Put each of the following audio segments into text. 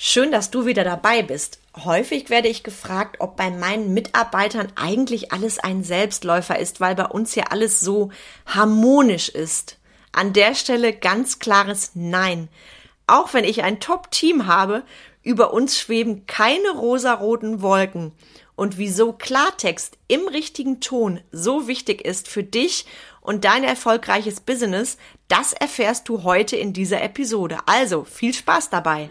Schön, dass du wieder dabei bist. Häufig werde ich gefragt, ob bei meinen Mitarbeitern eigentlich alles ein Selbstläufer ist, weil bei uns ja alles so harmonisch ist. An der Stelle ganz klares Nein. Auch wenn ich ein Top-Team habe, über uns schweben keine rosaroten Wolken. Und wieso Klartext im richtigen Ton so wichtig ist für dich und dein erfolgreiches Business, das erfährst du heute in dieser Episode. Also viel Spaß dabei!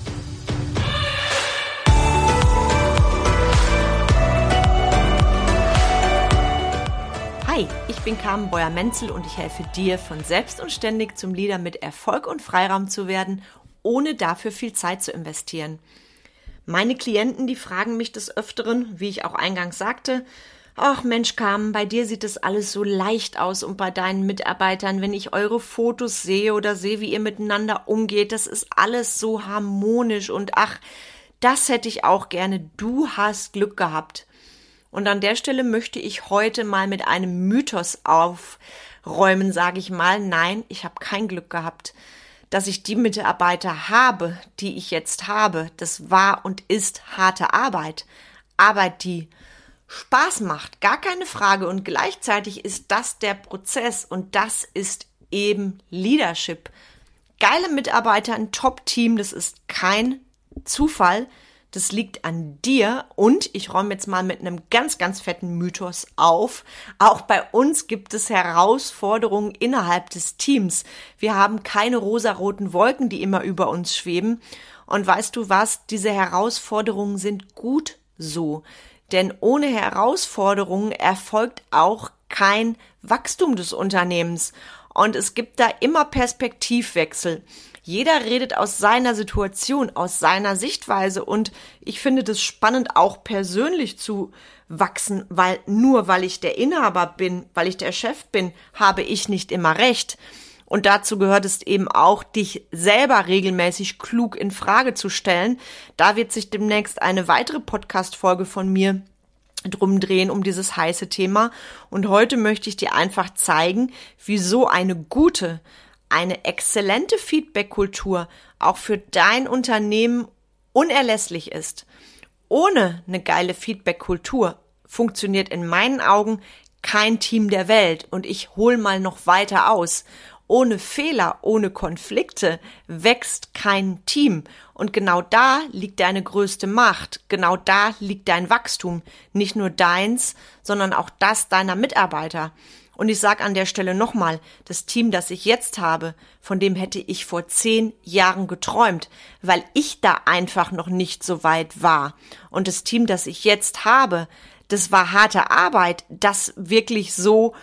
Bin Carmen Beuer-Menzel und ich helfe dir, von selbst und ständig zum Leader mit Erfolg und Freiraum zu werden, ohne dafür viel Zeit zu investieren. Meine Klienten, die fragen mich des Öfteren, wie ich auch eingangs sagte, Ach Mensch, Carmen, bei dir sieht es alles so leicht aus und bei deinen Mitarbeitern, wenn ich eure Fotos sehe oder sehe, wie ihr miteinander umgeht, das ist alles so harmonisch und ach, das hätte ich auch gerne. Du hast Glück gehabt. Und an der Stelle möchte ich heute mal mit einem Mythos aufräumen, sage ich mal. Nein, ich habe kein Glück gehabt. Dass ich die Mitarbeiter habe, die ich jetzt habe, das war und ist harte Arbeit. Arbeit, die Spaß macht, gar keine Frage. Und gleichzeitig ist das der Prozess und das ist eben Leadership. Geile Mitarbeiter, ein Top-Team, das ist kein Zufall. Das liegt an dir und ich räume jetzt mal mit einem ganz, ganz fetten Mythos auf. Auch bei uns gibt es Herausforderungen innerhalb des Teams. Wir haben keine rosaroten Wolken, die immer über uns schweben. Und weißt du was? Diese Herausforderungen sind gut so. Denn ohne Herausforderungen erfolgt auch kein Wachstum des Unternehmens. Und es gibt da immer Perspektivwechsel. Jeder redet aus seiner Situation, aus seiner Sichtweise und ich finde das spannend, auch persönlich zu wachsen, weil nur weil ich der Inhaber bin, weil ich der Chef bin, habe ich nicht immer recht. Und dazu gehört es eben auch, dich selber regelmäßig klug in Frage zu stellen. Da wird sich demnächst eine weitere Podcast-Folge von mir drum drehen um dieses heiße Thema. Und heute möchte ich dir einfach zeigen, wieso eine gute, eine exzellente Feedback-Kultur auch für dein Unternehmen unerlässlich ist. Ohne eine geile Feedback-Kultur funktioniert in meinen Augen kein Team der Welt und ich hol mal noch weiter aus. Ohne Fehler, ohne Konflikte wächst kein Team. Und genau da liegt deine größte Macht. Genau da liegt dein Wachstum. Nicht nur deins, sondern auch das deiner Mitarbeiter. Und ich sage an der Stelle nochmal, das Team, das ich jetzt habe, von dem hätte ich vor zehn Jahren geträumt, weil ich da einfach noch nicht so weit war. Und das Team, das ich jetzt habe, das war harte Arbeit, das wirklich so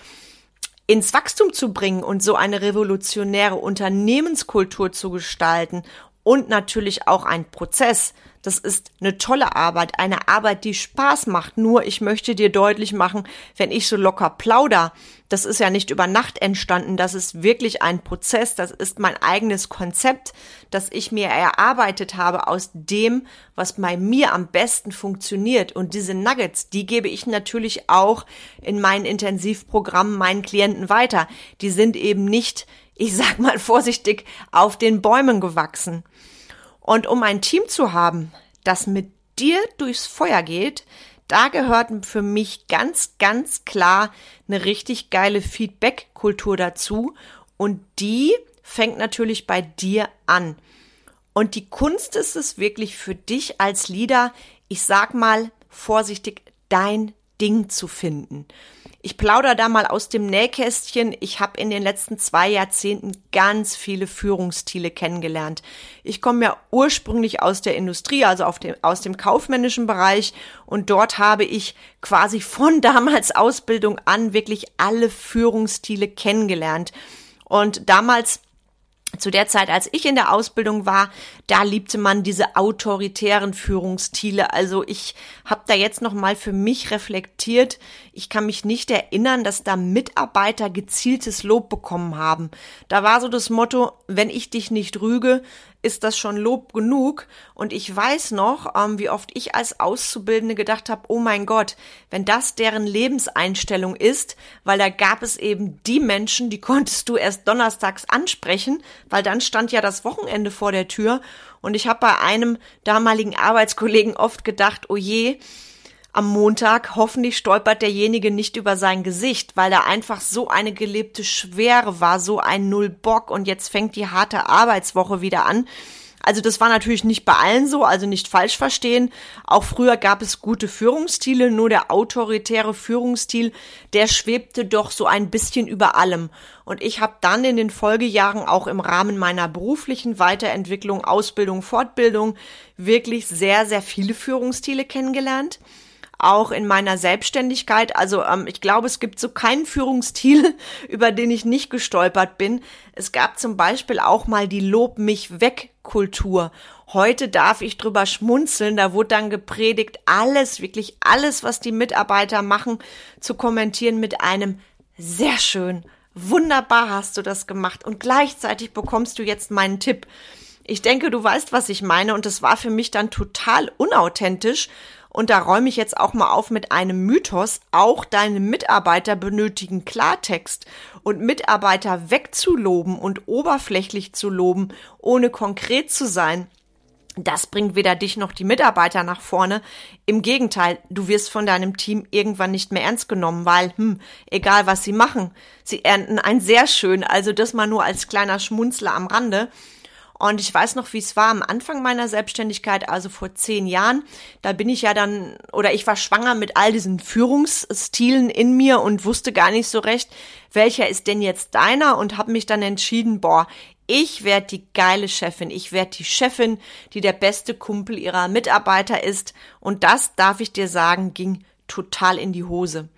ins Wachstum zu bringen und so eine revolutionäre Unternehmenskultur zu gestalten und natürlich auch ein Prozess, das ist eine tolle Arbeit, eine Arbeit, die Spaß macht. Nur ich möchte dir deutlich machen, wenn ich so locker plauder, das ist ja nicht über Nacht entstanden, das ist wirklich ein Prozess, das ist mein eigenes Konzept, das ich mir erarbeitet habe aus dem, was bei mir am besten funktioniert. Und diese Nuggets, die gebe ich natürlich auch in meinen Intensivprogrammen meinen Klienten weiter. Die sind eben nicht, ich sag mal vorsichtig, auf den Bäumen gewachsen. Und um ein Team zu haben, das mit dir durchs Feuer geht, da gehört für mich ganz, ganz klar eine richtig geile Feedback-Kultur dazu. Und die fängt natürlich bei dir an. Und die Kunst ist es wirklich für dich als Leader, ich sag mal vorsichtig, dein Ding zu finden. Ich plaudere da mal aus dem Nähkästchen. Ich habe in den letzten zwei Jahrzehnten ganz viele Führungsstile kennengelernt. Ich komme ja ursprünglich aus der Industrie, also dem, aus dem kaufmännischen Bereich. Und dort habe ich quasi von damals Ausbildung an wirklich alle Führungsstile kennengelernt. Und damals zu der Zeit, als ich in der Ausbildung war, da liebte man diese autoritären Führungsstile. Also ich habe da jetzt noch mal für mich reflektiert. Ich kann mich nicht erinnern, dass da Mitarbeiter gezieltes Lob bekommen haben. Da war so das Motto: Wenn ich dich nicht rüge, ist das schon Lob genug. Und ich weiß noch, ähm, wie oft ich als Auszubildende gedacht habe, oh mein Gott, wenn das deren Lebenseinstellung ist, weil da gab es eben die Menschen, die konntest du erst donnerstags ansprechen, weil dann stand ja das Wochenende vor der Tür. Und ich habe bei einem damaligen Arbeitskollegen oft gedacht, oh je, am Montag. Hoffentlich stolpert derjenige nicht über sein Gesicht, weil da einfach so eine gelebte Schwere war, so ein Null-Bock und jetzt fängt die harte Arbeitswoche wieder an. Also das war natürlich nicht bei allen so, also nicht falsch verstehen. Auch früher gab es gute Führungsstile, nur der autoritäre Führungsstil, der schwebte doch so ein bisschen über allem. Und ich habe dann in den Folgejahren auch im Rahmen meiner beruflichen Weiterentwicklung, Ausbildung, Fortbildung wirklich sehr, sehr viele Führungsstile kennengelernt auch in meiner Selbstständigkeit. Also ähm, ich glaube, es gibt so keinen Führungsstil, über den ich nicht gestolpert bin. Es gab zum Beispiel auch mal die Lob mich weg Kultur. Heute darf ich drüber schmunzeln. Da wurde dann gepredigt, alles, wirklich alles, was die Mitarbeiter machen, zu kommentieren mit einem sehr schön. Wunderbar hast du das gemacht. Und gleichzeitig bekommst du jetzt meinen Tipp. Ich denke, du weißt, was ich meine. Und es war für mich dann total unauthentisch und da räume ich jetzt auch mal auf mit einem Mythos. Auch deine Mitarbeiter benötigen Klartext. Und Mitarbeiter wegzuloben und oberflächlich zu loben, ohne konkret zu sein, das bringt weder dich noch die Mitarbeiter nach vorne. Im Gegenteil, du wirst von deinem Team irgendwann nicht mehr ernst genommen, weil, hm, egal was sie machen, sie ernten ein sehr schön, also das mal nur als kleiner Schmunzler am Rande. Und ich weiß noch, wie es war am Anfang meiner Selbstständigkeit, also vor zehn Jahren. Da bin ich ja dann, oder ich war schwanger mit all diesen Führungsstilen in mir und wusste gar nicht so recht, welcher ist denn jetzt deiner und habe mich dann entschieden, boah, ich werde die geile Chefin. Ich werde die Chefin, die der beste Kumpel ihrer Mitarbeiter ist. Und das, darf ich dir sagen, ging total in die Hose.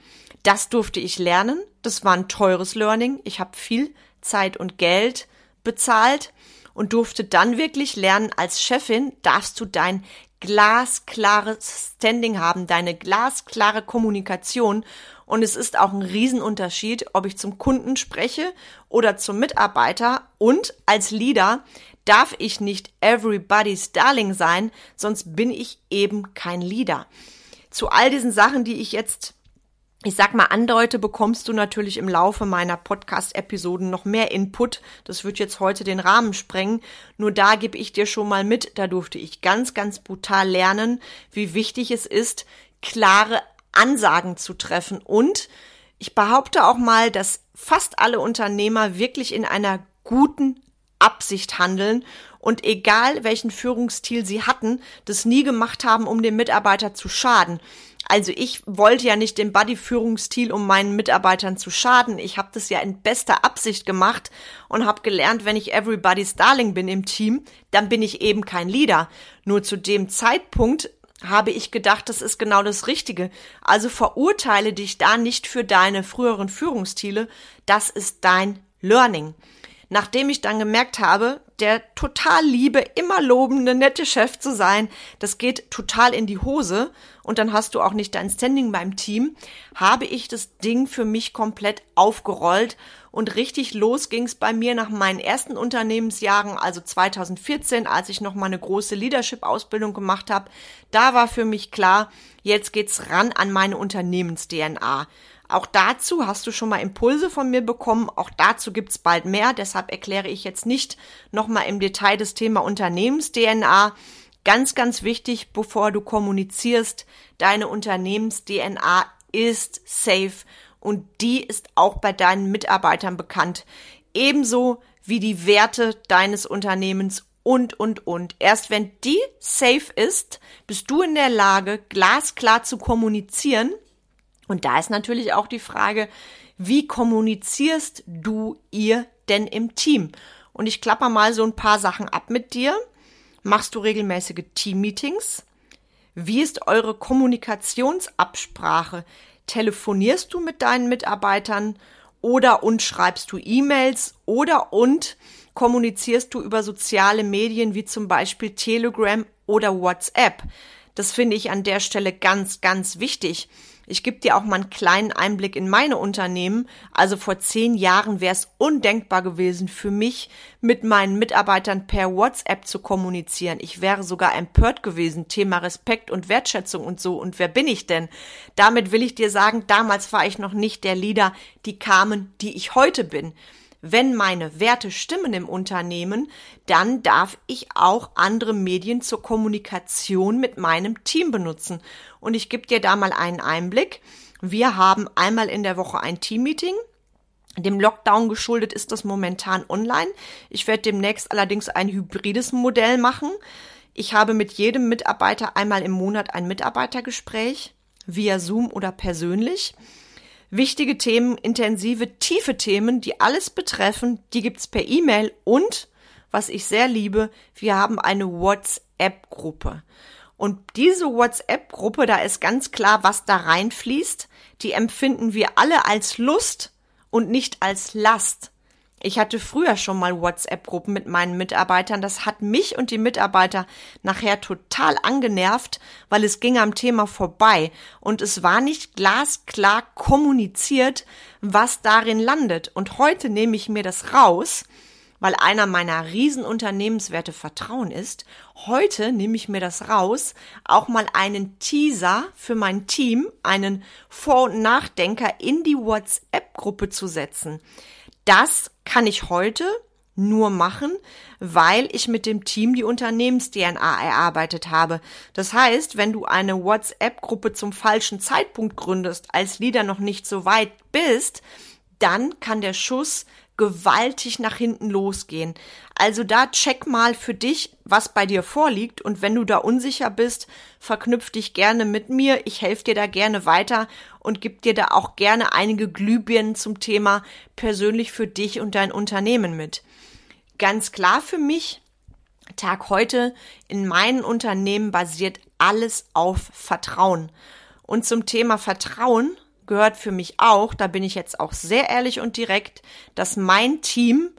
Das durfte ich lernen. Das war ein teures Learning. Ich habe viel Zeit und Geld bezahlt und durfte dann wirklich lernen, als Chefin darfst du dein glasklares Standing haben, deine glasklare Kommunikation. Und es ist auch ein Riesenunterschied, ob ich zum Kunden spreche oder zum Mitarbeiter. Und als Leader darf ich nicht everybody's Darling sein, sonst bin ich eben kein Leader. Zu all diesen Sachen, die ich jetzt ich sag mal, andeute, bekommst du natürlich im Laufe meiner Podcast-Episoden noch mehr Input. Das wird jetzt heute den Rahmen sprengen. Nur da gebe ich dir schon mal mit. Da durfte ich ganz, ganz brutal lernen, wie wichtig es ist, klare Ansagen zu treffen. Und ich behaupte auch mal, dass fast alle Unternehmer wirklich in einer guten Absicht handeln und egal welchen Führungsstil sie hatten, das nie gemacht haben, um dem Mitarbeiter zu schaden. Also ich wollte ja nicht den Buddy-Führungsstil, um meinen Mitarbeitern zu schaden. Ich habe das ja in bester Absicht gemacht und habe gelernt, wenn ich Everybody's Darling bin im Team, dann bin ich eben kein Leader. Nur zu dem Zeitpunkt habe ich gedacht, das ist genau das Richtige. Also verurteile dich da nicht für deine früheren Führungsstile. Das ist dein Learning. Nachdem ich dann gemerkt habe, der total liebe, immer lobende, nette Chef zu sein, das geht total in die Hose und dann hast du auch nicht dein Standing beim Team, habe ich das Ding für mich komplett aufgerollt und richtig los ging's bei mir nach meinen ersten Unternehmensjahren, also 2014, als ich noch mal eine große Leadership-Ausbildung gemacht habe. Da war für mich klar, jetzt geht's ran an meine Unternehmens-DNA. Auch dazu hast du schon mal Impulse von mir bekommen. Auch dazu gibt's bald mehr. Deshalb erkläre ich jetzt nicht nochmal im Detail das Thema Unternehmens-DNA. Ganz, ganz wichtig, bevor du kommunizierst, deine Unternehmens-DNA ist safe und die ist auch bei deinen Mitarbeitern bekannt. Ebenso wie die Werte deines Unternehmens und, und, und. Erst wenn die safe ist, bist du in der Lage, glasklar zu kommunizieren und da ist natürlich auch die Frage, wie kommunizierst du ihr denn im Team? Und ich klapper mal so ein paar Sachen ab mit dir. Machst du regelmäßige Teammeetings? Wie ist eure Kommunikationsabsprache? Telefonierst du mit deinen Mitarbeitern oder und schreibst du E-Mails oder und kommunizierst du über soziale Medien wie zum Beispiel Telegram oder WhatsApp. Das finde ich an der Stelle ganz, ganz wichtig. Ich gebe dir auch mal einen kleinen Einblick in meine Unternehmen. Also vor zehn Jahren wäre es undenkbar gewesen für mich, mit meinen Mitarbeitern per WhatsApp zu kommunizieren. Ich wäre sogar empört gewesen. Thema Respekt und Wertschätzung und so. Und wer bin ich denn? Damit will ich dir sagen, damals war ich noch nicht der Leader, die kamen, die ich heute bin wenn meine Werte stimmen im Unternehmen, dann darf ich auch andere Medien zur Kommunikation mit meinem Team benutzen. Und ich gebe dir da mal einen Einblick. Wir haben einmal in der Woche ein Teammeeting. Dem Lockdown geschuldet ist das momentan online. Ich werde demnächst allerdings ein hybrides Modell machen. Ich habe mit jedem Mitarbeiter einmal im Monat ein Mitarbeitergespräch via Zoom oder persönlich. Wichtige Themen, intensive, tiefe Themen, die alles betreffen, die gibt's per E-Mail und, was ich sehr liebe, wir haben eine WhatsApp-Gruppe. Und diese WhatsApp-Gruppe, da ist ganz klar, was da reinfließt, die empfinden wir alle als Lust und nicht als Last. Ich hatte früher schon mal WhatsApp-Gruppen mit meinen Mitarbeitern. Das hat mich und die Mitarbeiter nachher total angenervt, weil es ging am Thema vorbei und es war nicht glasklar kommuniziert, was darin landet. Und heute nehme ich mir das raus, weil einer meiner Riesenunternehmenswerte Vertrauen ist. Heute nehme ich mir das raus, auch mal einen Teaser für mein Team, einen Vor- und Nachdenker in die WhatsApp-Gruppe zu setzen. Das kann ich heute nur machen, weil ich mit dem Team die Unternehmens-DNA erarbeitet habe. Das heißt, wenn du eine WhatsApp-Gruppe zum falschen Zeitpunkt gründest, als Leader noch nicht so weit bist, dann kann der Schuss gewaltig nach hinten losgehen. Also da check mal für dich, was bei dir vorliegt und wenn du da unsicher bist, verknüpf dich gerne mit mir. Ich helfe dir da gerne weiter und gib dir da auch gerne einige Glühbirnen zum Thema persönlich für dich und dein Unternehmen mit. Ganz klar für mich, Tag heute in meinen Unternehmen basiert alles auf Vertrauen. Und zum Thema Vertrauen gehört für mich auch, da bin ich jetzt auch sehr ehrlich und direkt, dass mein Team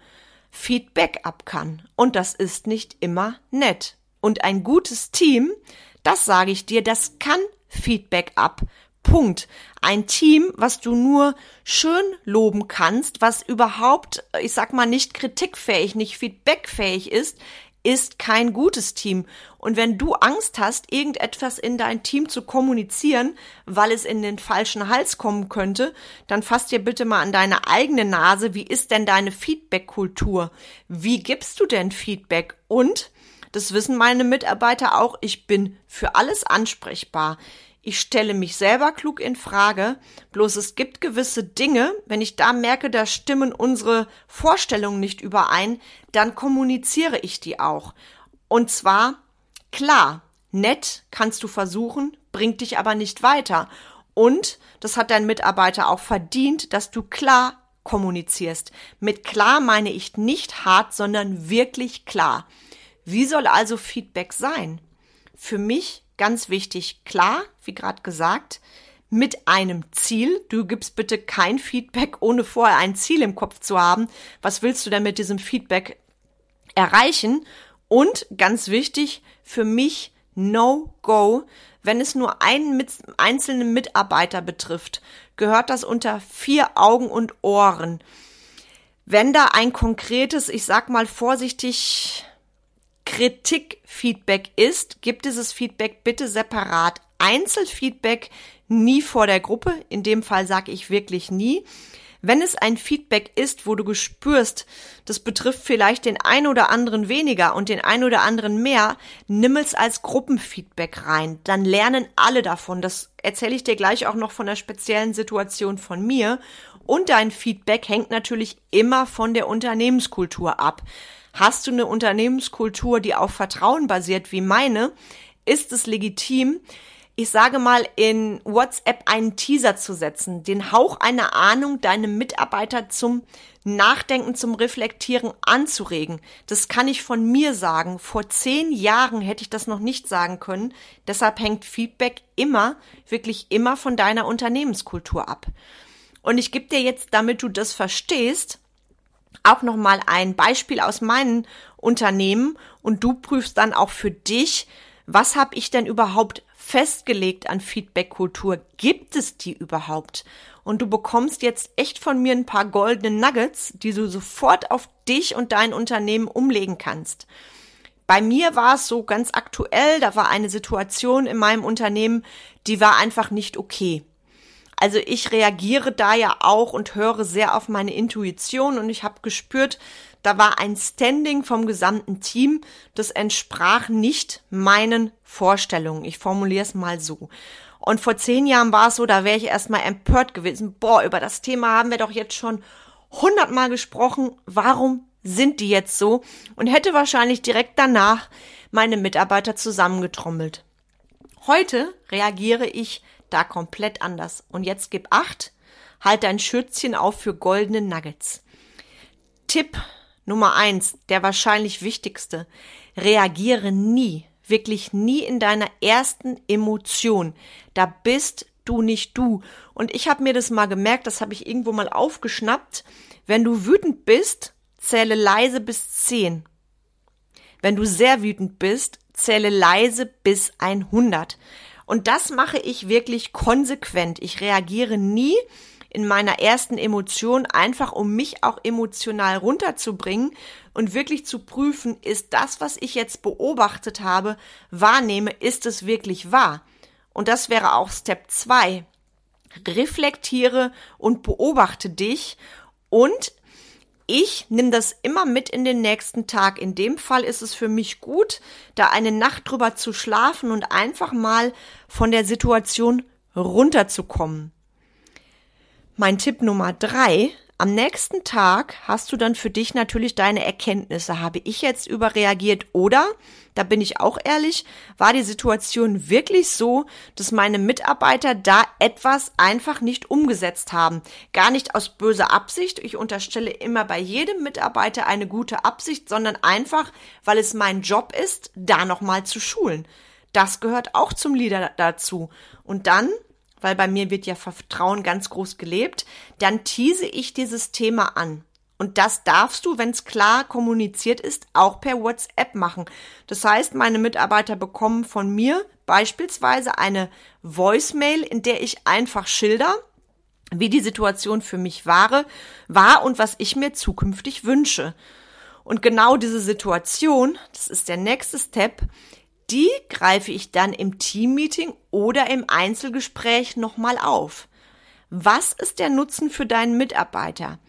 Feedback ab kann. Und das ist nicht immer nett. Und ein gutes Team, das sage ich dir, das kann Feedback ab. Punkt. Ein Team, was du nur schön loben kannst, was überhaupt, ich sag mal, nicht kritikfähig, nicht feedbackfähig ist, ist kein gutes Team. Und wenn du Angst hast, irgendetwas in dein Team zu kommunizieren, weil es in den falschen Hals kommen könnte, dann fass dir bitte mal an deine eigene Nase. Wie ist denn deine Feedback-Kultur? Wie gibst du denn Feedback? Und, das wissen meine Mitarbeiter auch, ich bin für alles ansprechbar. Ich stelle mich selber klug in Frage, bloß es gibt gewisse Dinge, wenn ich da merke, da stimmen unsere Vorstellungen nicht überein, dann kommuniziere ich die auch. Und zwar klar, nett kannst du versuchen, bringt dich aber nicht weiter. Und das hat dein Mitarbeiter auch verdient, dass du klar kommunizierst. Mit klar meine ich nicht hart, sondern wirklich klar. Wie soll also Feedback sein? Für mich ganz wichtig, klar, wie gerade gesagt, mit einem Ziel. Du gibst bitte kein Feedback, ohne vorher ein Ziel im Kopf zu haben. Was willst du denn mit diesem Feedback erreichen? Und ganz wichtig, für mich No Go, wenn es nur einen mit, einzelnen Mitarbeiter betrifft, gehört das unter vier Augen und Ohren. Wenn da ein konkretes, ich sag mal vorsichtig, Kritikfeedback ist, gibt dieses Feedback bitte separat. Einzelfeedback nie vor der Gruppe. In dem Fall sage ich wirklich nie. Wenn es ein Feedback ist, wo du gespürst, das betrifft vielleicht den ein oder anderen weniger und den ein oder anderen mehr, nimm es als Gruppenfeedback rein. Dann lernen alle davon. Das erzähle ich dir gleich auch noch von der speziellen Situation von mir. Und dein Feedback hängt natürlich immer von der Unternehmenskultur ab. Hast du eine Unternehmenskultur, die auf Vertrauen basiert wie meine, ist es legitim, ich sage mal, in WhatsApp einen Teaser zu setzen, den Hauch einer Ahnung deinem Mitarbeiter zum Nachdenken, zum Reflektieren anzuregen. Das kann ich von mir sagen. Vor zehn Jahren hätte ich das noch nicht sagen können. Deshalb hängt Feedback immer, wirklich immer von deiner Unternehmenskultur ab. Und ich gebe dir jetzt, damit du das verstehst, auch nochmal ein Beispiel aus meinen Unternehmen und du prüfst dann auch für dich, was habe ich denn überhaupt festgelegt an Feedback-Kultur? Gibt es die überhaupt? Und du bekommst jetzt echt von mir ein paar goldene Nuggets, die du sofort auf dich und dein Unternehmen umlegen kannst. Bei mir war es so ganz aktuell, da war eine Situation in meinem Unternehmen, die war einfach nicht okay. Also ich reagiere da ja auch und höre sehr auf meine Intuition und ich habe gespürt, da war ein Standing vom gesamten Team, das entsprach nicht meinen Vorstellungen. Ich formuliere es mal so. Und vor zehn Jahren war es so, da wäre ich erstmal empört gewesen. Boah, über das Thema haben wir doch jetzt schon hundertmal gesprochen. Warum sind die jetzt so? Und hätte wahrscheinlich direkt danach meine Mitarbeiter zusammengetrommelt. Heute reagiere ich da komplett anders. Und jetzt gib acht, halt dein Schürzchen auf für goldene Nuggets. Tipp Nummer eins, der wahrscheinlich wichtigste. Reagiere nie, wirklich nie in deiner ersten Emotion. Da bist du nicht du. Und ich habe mir das mal gemerkt, das habe ich irgendwo mal aufgeschnappt. Wenn du wütend bist, zähle leise bis zehn. Wenn du sehr wütend bist, zähle leise bis 100. Und das mache ich wirklich konsequent. Ich reagiere nie in meiner ersten Emotion, einfach um mich auch emotional runterzubringen und wirklich zu prüfen, ist das, was ich jetzt beobachtet habe, wahrnehme, ist es wirklich wahr? Und das wäre auch Step 2. Reflektiere und beobachte dich und ich nehme das immer mit in den nächsten Tag. In dem Fall ist es für mich gut, da eine Nacht drüber zu schlafen und einfach mal von der Situation runterzukommen. Mein Tipp Nummer drei. Am nächsten Tag hast du dann für dich natürlich deine Erkenntnisse. Habe ich jetzt überreagiert oder da bin ich auch ehrlich, war die Situation wirklich so, dass meine Mitarbeiter da etwas einfach nicht umgesetzt haben. Gar nicht aus böser Absicht. Ich unterstelle immer bei jedem Mitarbeiter eine gute Absicht, sondern einfach, weil es mein Job ist, da nochmal zu schulen. Das gehört auch zum Leader dazu. Und dann weil bei mir wird ja Vertrauen ganz groß gelebt, dann tease ich dieses Thema an. Und das darfst du, wenn es klar kommuniziert ist, auch per WhatsApp machen. Das heißt, meine Mitarbeiter bekommen von mir beispielsweise eine Voicemail, in der ich einfach schilder, wie die Situation für mich war, war und was ich mir zukünftig wünsche. Und genau diese Situation, das ist der nächste Step, die greife ich dann im Teammeeting oder im Einzelgespräch nochmal auf. Was ist der Nutzen für deinen Mitarbeiter?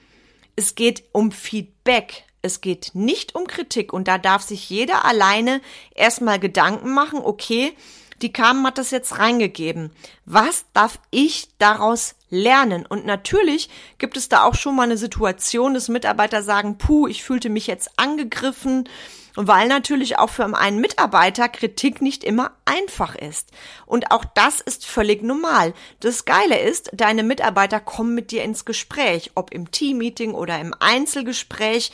Es geht um Feedback. Es geht nicht um Kritik und da darf sich jeder alleine erstmal Gedanken machen, okay, die Carmen hat das jetzt reingegeben. Was darf ich daraus lernen? Und natürlich gibt es da auch schon mal eine Situation, dass Mitarbeiter sagen, puh, ich fühlte mich jetzt angegriffen, weil natürlich auch für einen Mitarbeiter Kritik nicht immer einfach ist. Und auch das ist völlig normal. Das Geile ist, deine Mitarbeiter kommen mit dir ins Gespräch, ob im Teammeeting oder im Einzelgespräch.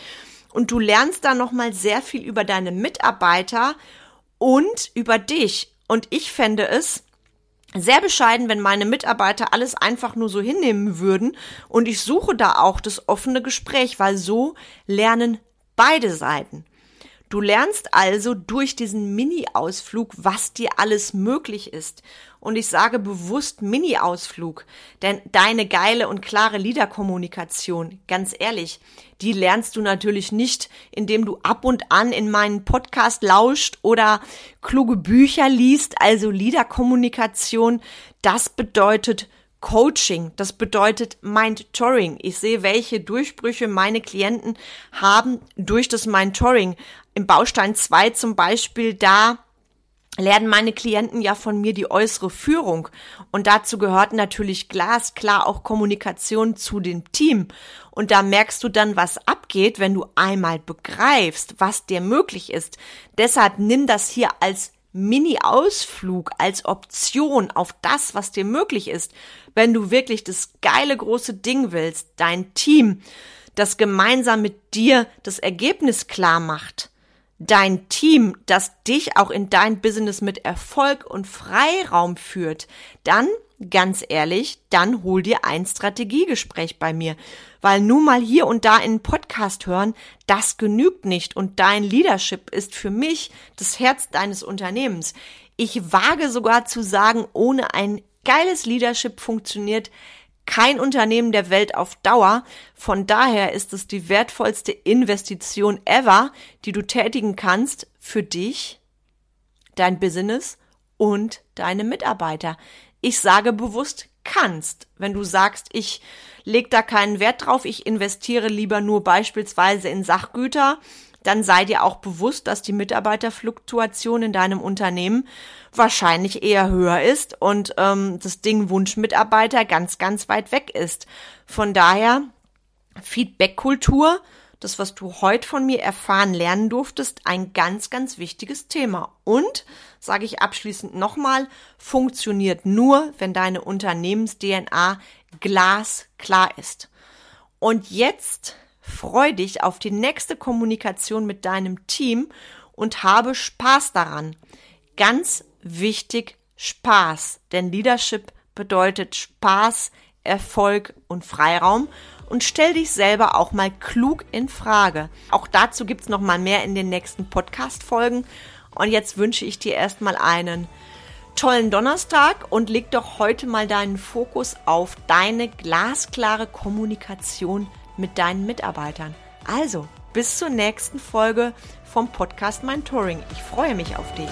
Und du lernst da nochmal sehr viel über deine Mitarbeiter und über dich. Und ich fände es sehr bescheiden, wenn meine Mitarbeiter alles einfach nur so hinnehmen würden. Und ich suche da auch das offene Gespräch, weil so lernen beide Seiten. Du lernst also durch diesen Mini-Ausflug, was dir alles möglich ist. Und ich sage bewusst Mini-Ausflug, denn deine geile und klare Liederkommunikation, ganz ehrlich, die lernst du natürlich nicht, indem du ab und an in meinen Podcast lauscht oder kluge Bücher liest. Also Liederkommunikation, das bedeutet Coaching, das bedeutet Mind-Touring. Ich sehe, welche Durchbrüche meine Klienten haben durch das Mind-Touring. Im Baustein 2 zum Beispiel, da lernen meine Klienten ja von mir die äußere Führung. Und dazu gehört natürlich glasklar auch Kommunikation zu dem Team. Und da merkst du dann, was abgeht, wenn du einmal begreifst, was dir möglich ist. Deshalb nimm das hier als Mini-Ausflug als Option auf das, was dir möglich ist, wenn du wirklich das geile große Ding willst, dein Team, das gemeinsam mit dir das Ergebnis klar macht, dein Team, das dich auch in dein Business mit Erfolg und Freiraum führt, dann ganz ehrlich, dann hol dir ein Strategiegespräch bei mir. Weil nun mal hier und da in Podcast hören, das genügt nicht und dein Leadership ist für mich das Herz deines Unternehmens. Ich wage sogar zu sagen, ohne ein geiles Leadership funktioniert kein Unternehmen der Welt auf Dauer. Von daher ist es die wertvollste Investition ever, die du tätigen kannst für dich, dein Business und deine Mitarbeiter. Ich sage bewusst kannst. Wenn du sagst, ich leg da keinen Wert drauf, ich investiere lieber nur beispielsweise in Sachgüter, dann sei dir auch bewusst, dass die Mitarbeiterfluktuation in deinem Unternehmen wahrscheinlich eher höher ist und ähm, das Ding Wunschmitarbeiter ganz, ganz weit weg ist. Von daher Feedbackkultur, das, was du heute von mir erfahren lernen durftest, ein ganz, ganz wichtiges Thema. Und, sage ich abschließend nochmal, funktioniert nur, wenn deine Unternehmens-DNA glasklar ist. Und jetzt freu dich auf die nächste Kommunikation mit deinem Team und habe Spaß daran. Ganz wichtig, Spaß, denn Leadership bedeutet Spaß, Erfolg und Freiraum und stell dich selber auch mal klug in Frage. Auch dazu gibt's noch mal mehr in den nächsten Podcast Folgen und jetzt wünsche ich dir erstmal einen tollen Donnerstag und leg doch heute mal deinen Fokus auf deine glasklare Kommunikation mit deinen Mitarbeitern. Also, bis zur nächsten Folge vom Podcast Mentoring. Ich freue mich auf dich.